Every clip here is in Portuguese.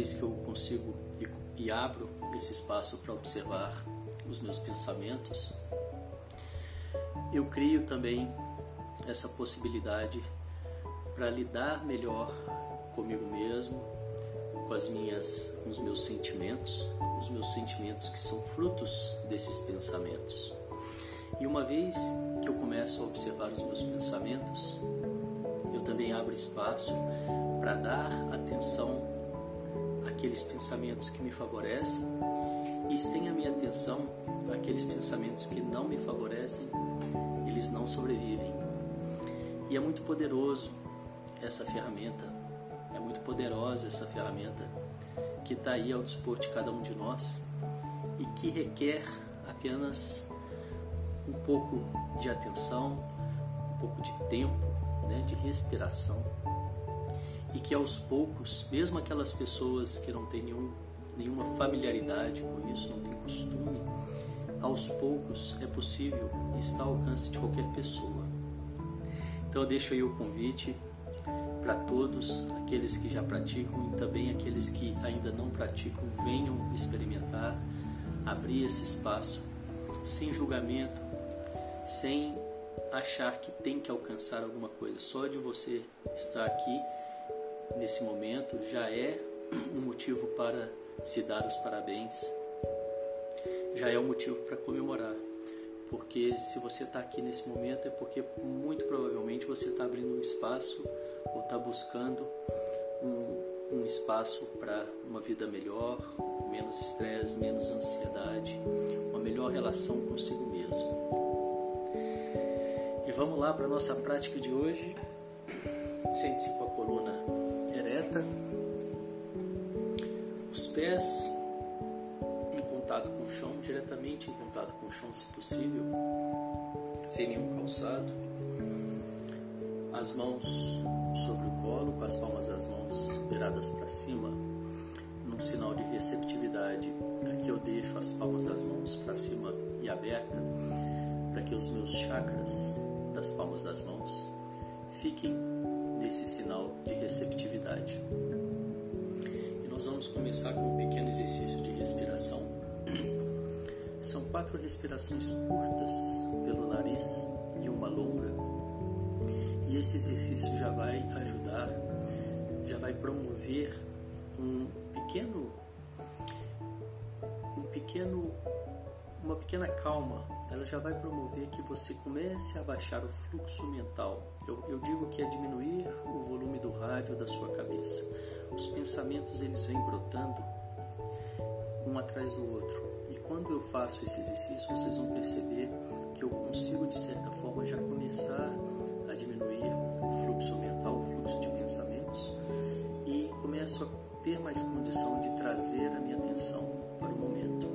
vez que eu consigo e, e abro esse espaço para observar os meus pensamentos, eu crio também essa possibilidade para lidar melhor comigo mesmo, com as minhas, com os meus sentimentos, os meus sentimentos que são frutos desses pensamentos. E uma vez que eu começo a observar os meus pensamentos, eu também abro espaço para dar atenção àqueles pensamentos que me favorecem e sem a minha atenção, aqueles pensamentos que não me favorecem, eles não sobrevivem. E é muito poderoso essa ferramenta, é muito poderosa essa ferramenta que está aí ao dispor de cada um de nós e que requer apenas um pouco de atenção, um pouco de tempo, né, de respiração e que aos poucos, mesmo aquelas pessoas que não têm nenhum, nenhuma familiaridade com isso, não têm costume, aos poucos é possível e está ao alcance de qualquer pessoa. Então eu deixo aí o convite para todos aqueles que já praticam e também aqueles que ainda não praticam venham experimentar, abrir esse espaço sem julgamento, sem achar que tem que alcançar alguma coisa. Só de você estar aqui nesse momento já é um motivo para se dar os parabéns, já é um motivo para comemorar. Porque se você está aqui nesse momento é porque muito provavelmente você está abrindo um espaço ou está buscando um, um espaço para uma vida melhor, menos estresse, menos ansiedade, uma melhor relação consigo mesmo. E vamos lá para a nossa prática de hoje. Sente-se com contato com o chão, diretamente em contato com o chão, se possível, sem nenhum calçado as mãos sobre o colo, com as palmas das mãos viradas para cima, num sinal de receptividade. Aqui eu deixo as palmas das mãos para cima e aberta, para que os meus chakras das palmas das mãos fiquem nesse sinal de receptividade. E nós vamos começar com um pequeno exercício de respiração. São quatro respirações curtas pelo nariz e uma longa e esse exercício já vai ajudar, já vai promover um pequeno, um pequeno, uma pequena calma. Ela já vai promover que você comece a baixar o fluxo mental. Eu, eu digo que é diminuir o volume do rádio da sua cabeça. Os pensamentos eles vêm brotando um atrás do outro. E quando eu faço esse exercício, vocês vão perceber que eu consigo de certa forma já começar a diminuir o fluxo mental, o fluxo de pensamentos e começo a ter mais condição de trazer a minha atenção para o momento.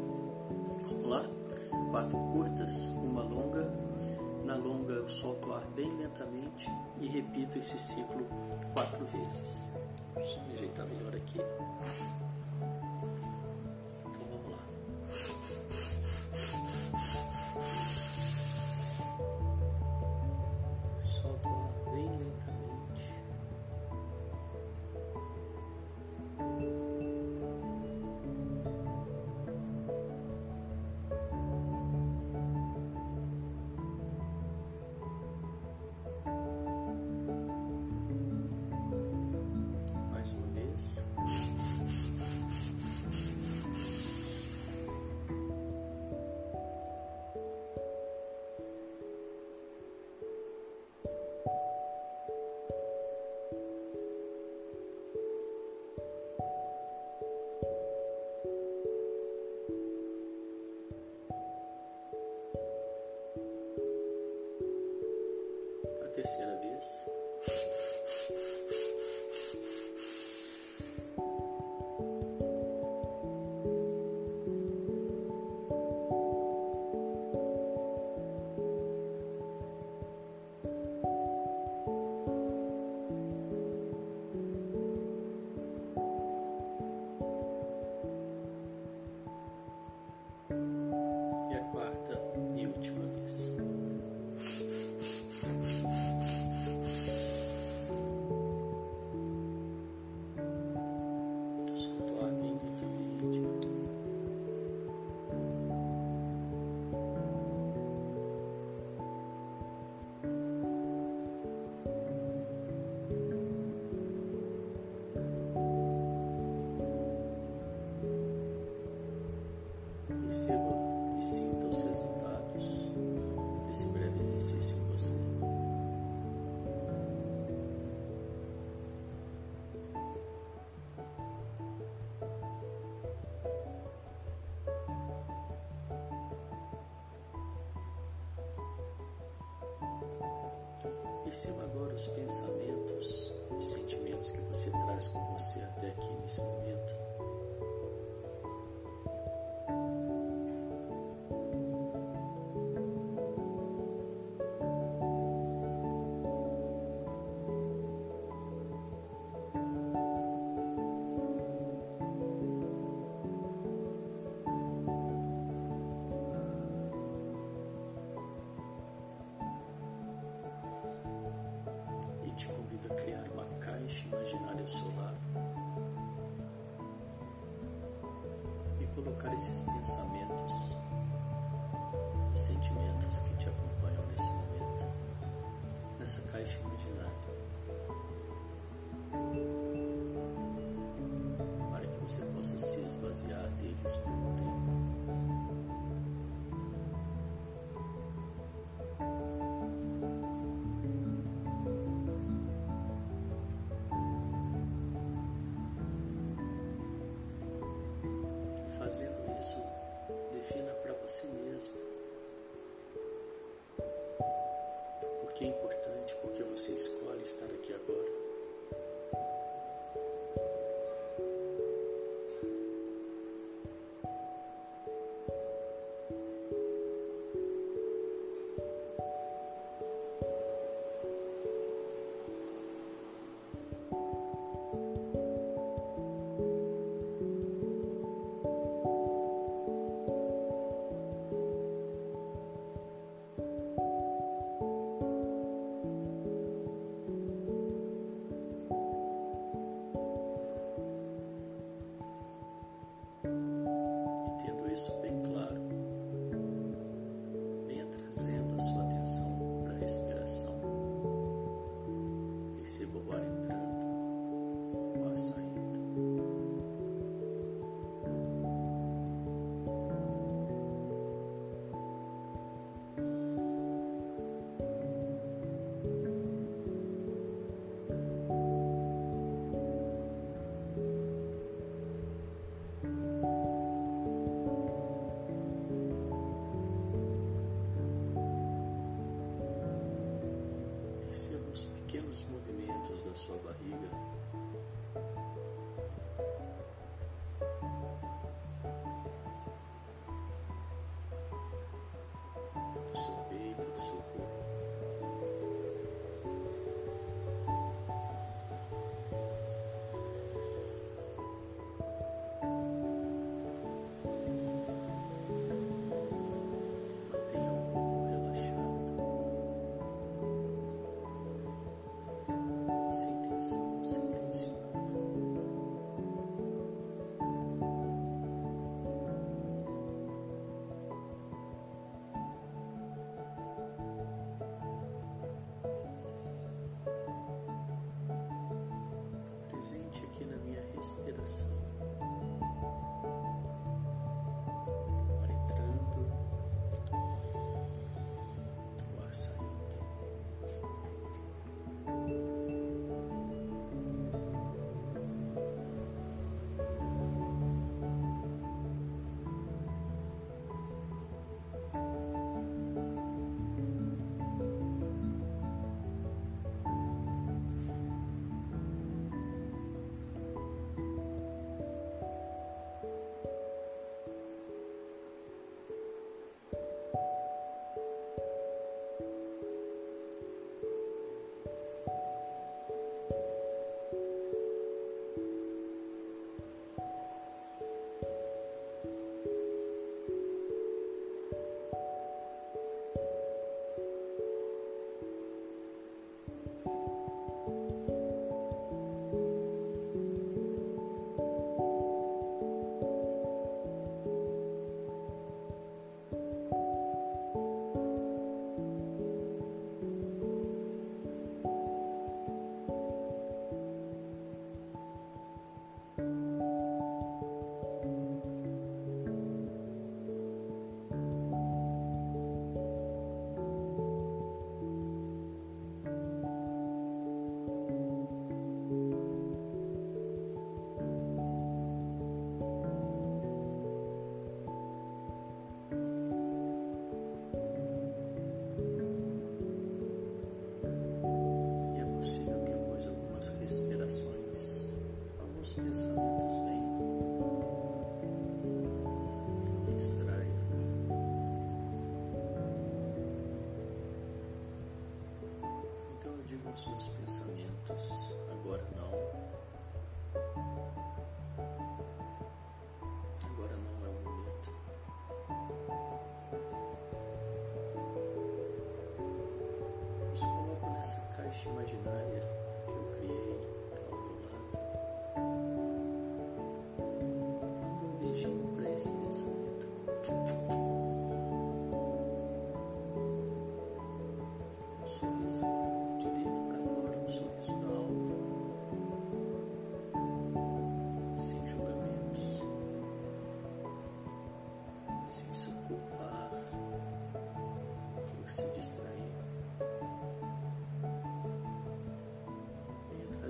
Vamos lá? Quatro curtas, uma longa. Na longa eu solto o ar bem lentamente e repito esse ciclo quatro vezes. Deixa eu me ajeitar melhor aqui. Colocar esses pensamentos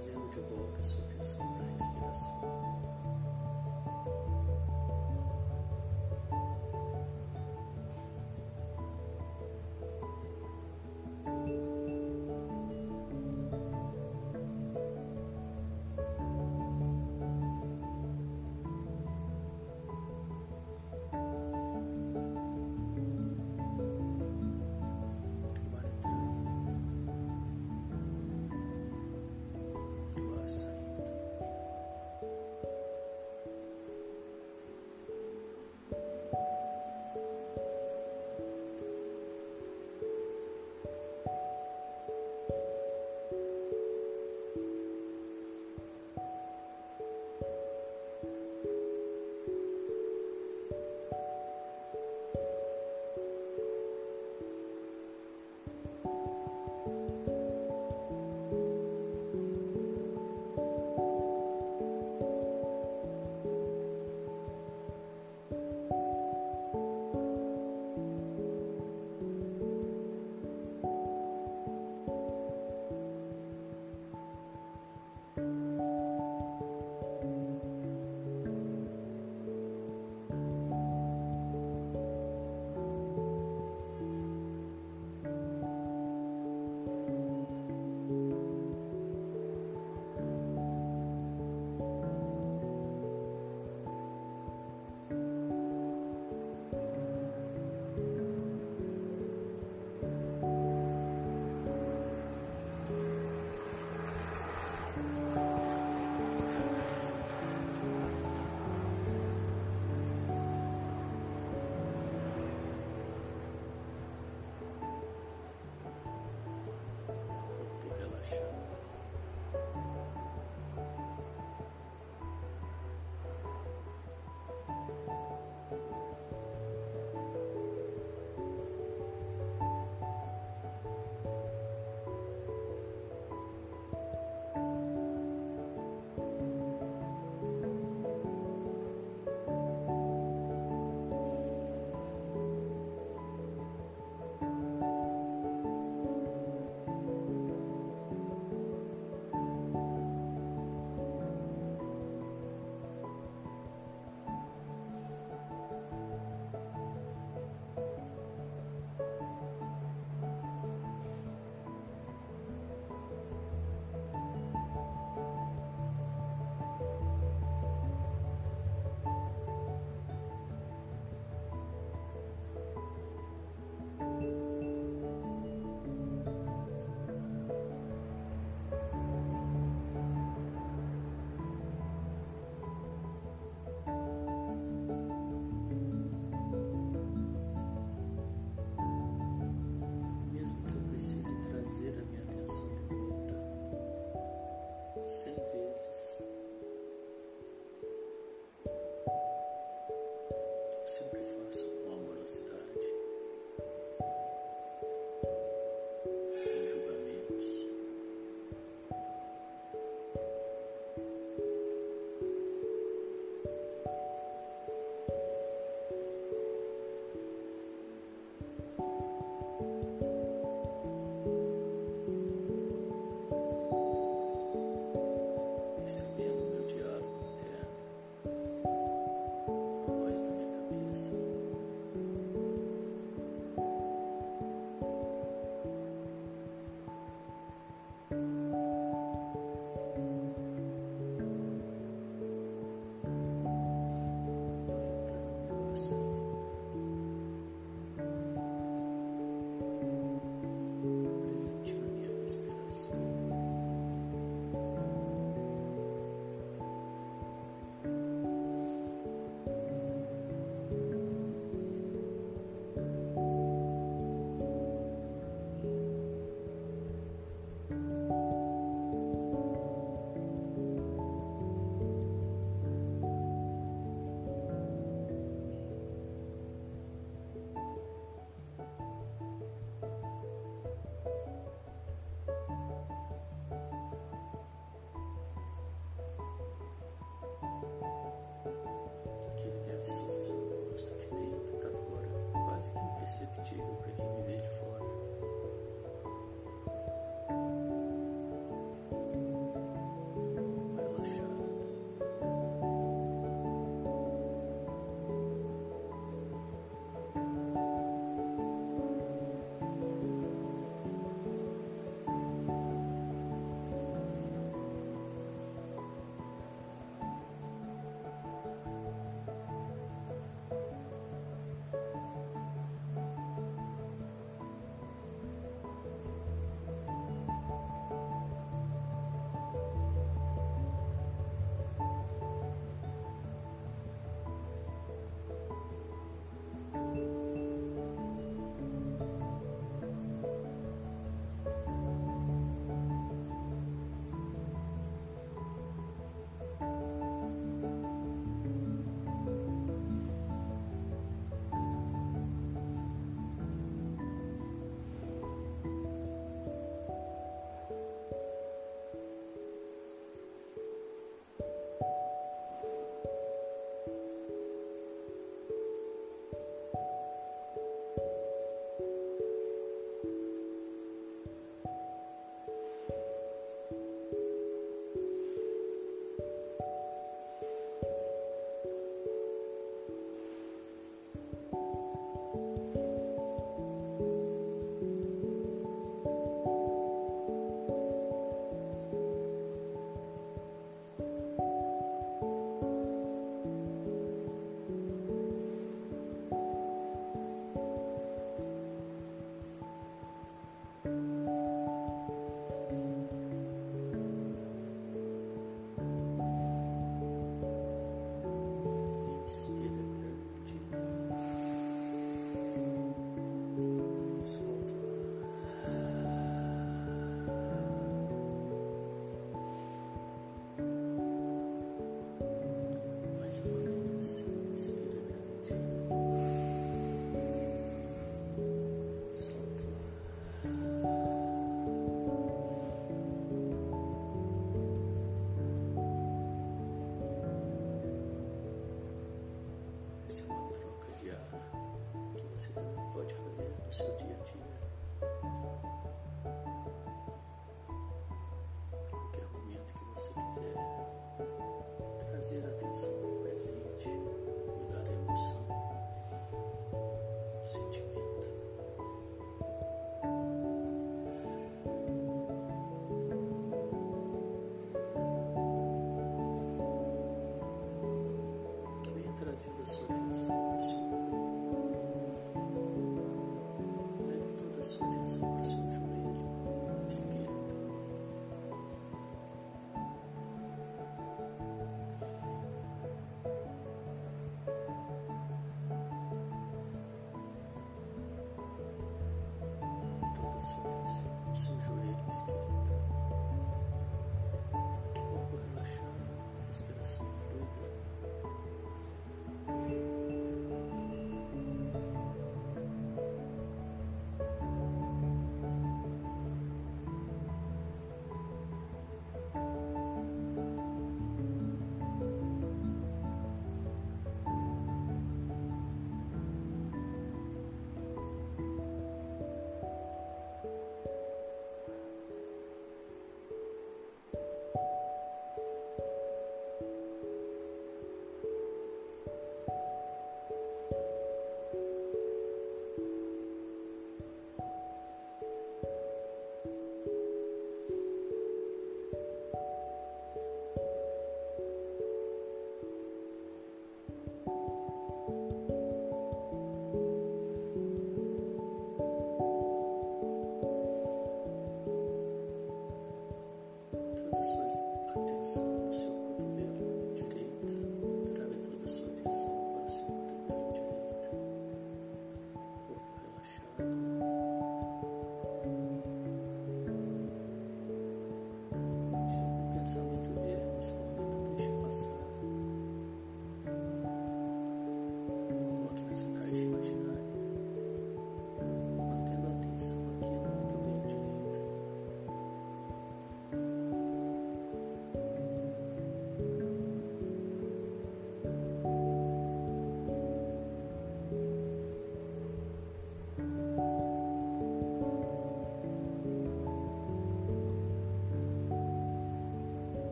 trazendo de volta a sua atenção para a respiração.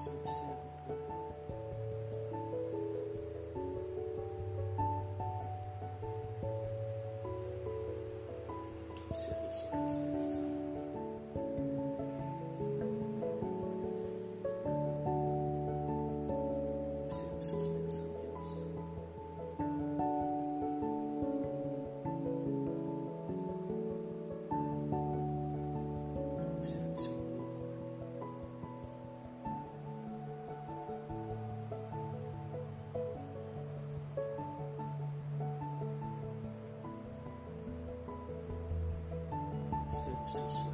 is observable. Observe its presence. substance.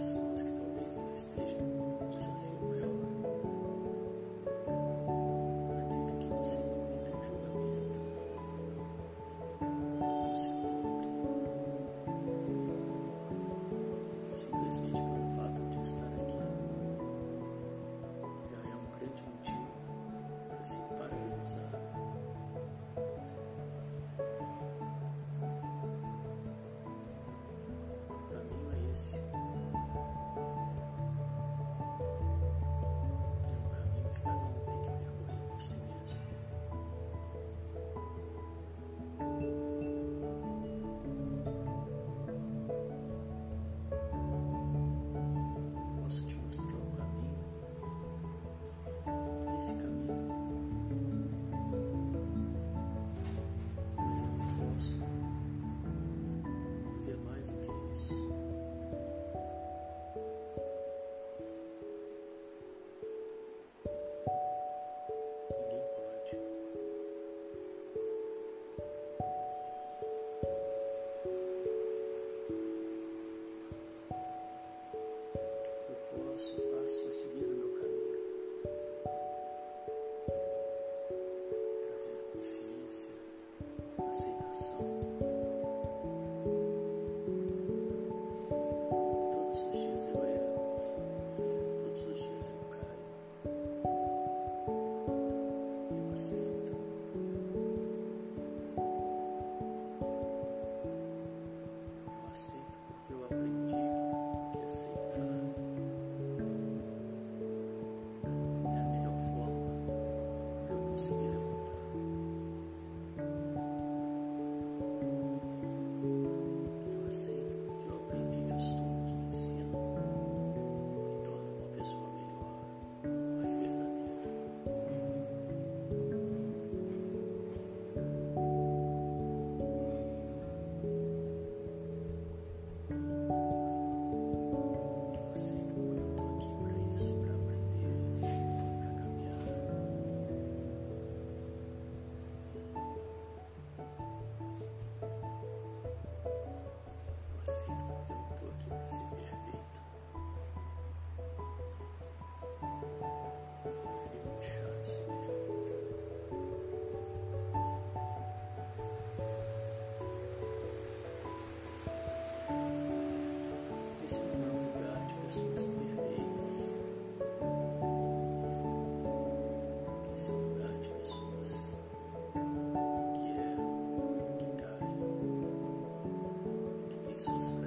pessoas que talvez não estejam. Jesus.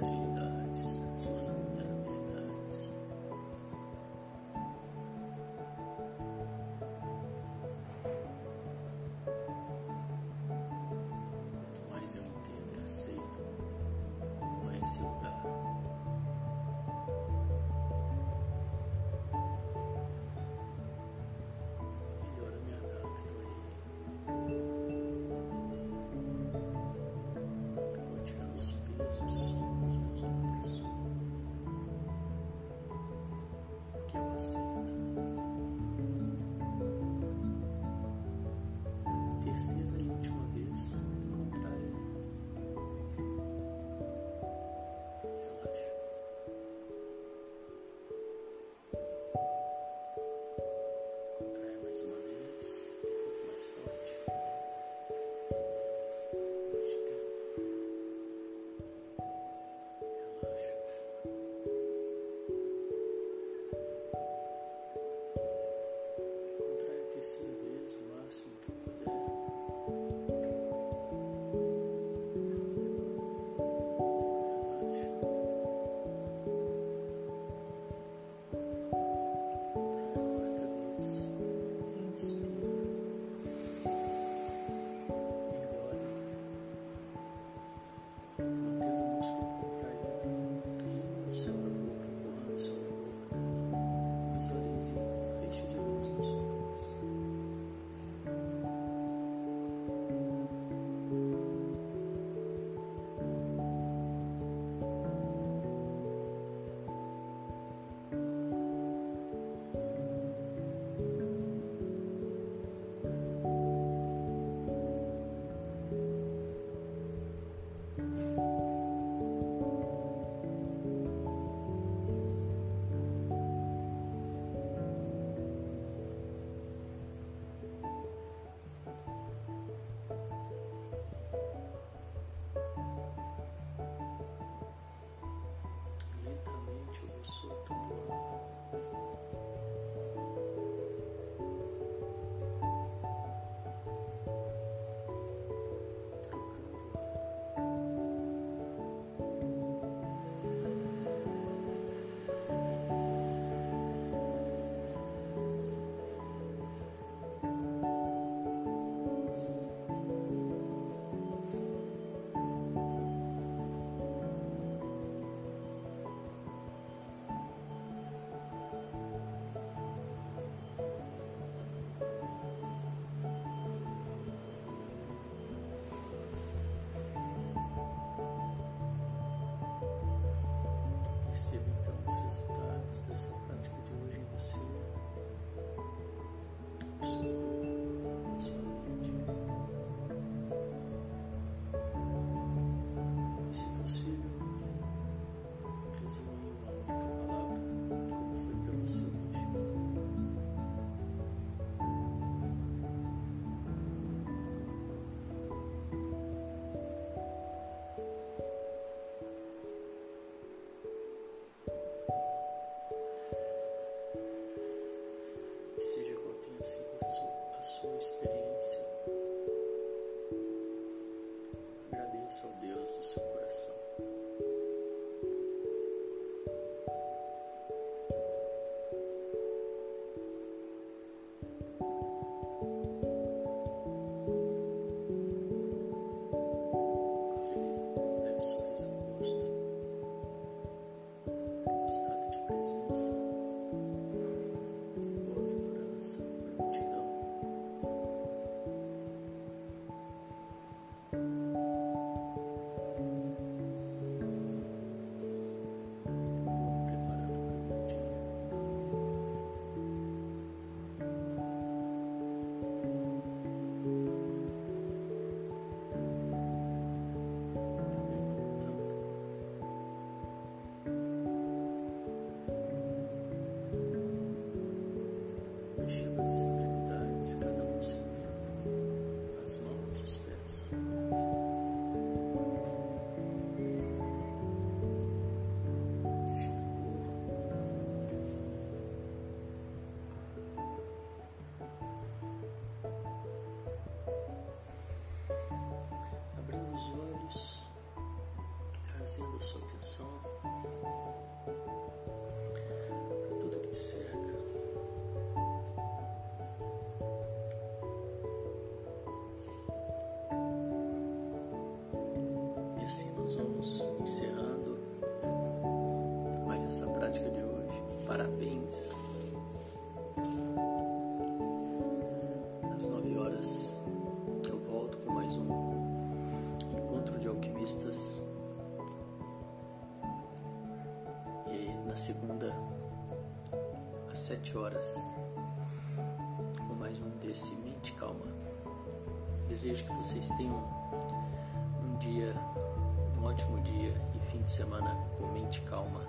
Nós vamos encerrando mais essa prática de hoje. Parabéns! Às nove horas eu volto com mais um encontro de alquimistas. E na segunda, às sete horas, com mais um desse Mente Calma. Desejo que vocês tenham um dia, ótimo dia e fim de semana com mente calma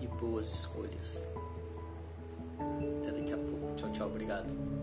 e boas escolhas. Até daqui a pouco. Tchau, tchau. Obrigado.